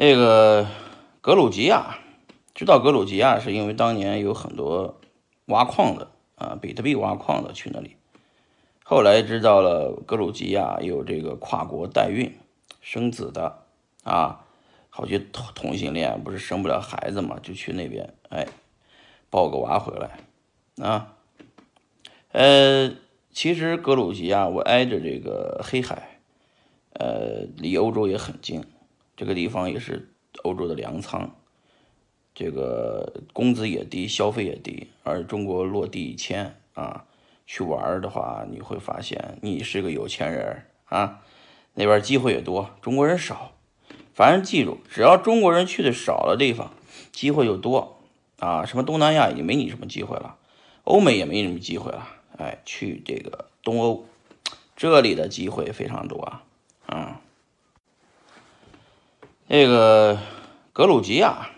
这个格鲁吉亚，知道格鲁吉亚是因为当年有很多挖矿的啊，比特币挖矿的去那里。后来知道了格鲁吉亚有这个跨国代孕生子的啊，好些同同性恋不是生不了孩子嘛，就去那边哎抱个娃回来啊。呃，其实格鲁吉亚我挨着这个黑海，呃，离欧洲也很近，这个地方也是欧洲的粮仓，这个工资也低，消费也低，而中国落地一千啊。去玩的话，你会发现你是个有钱人啊，那边机会也多，中国人少。反正记住，只要中国人去的少的地方，机会就多啊。什么东南亚已经没你什么机会了，欧美也没什么机会了。哎，去这个东欧，这里的机会非常多啊。啊，那个格鲁吉亚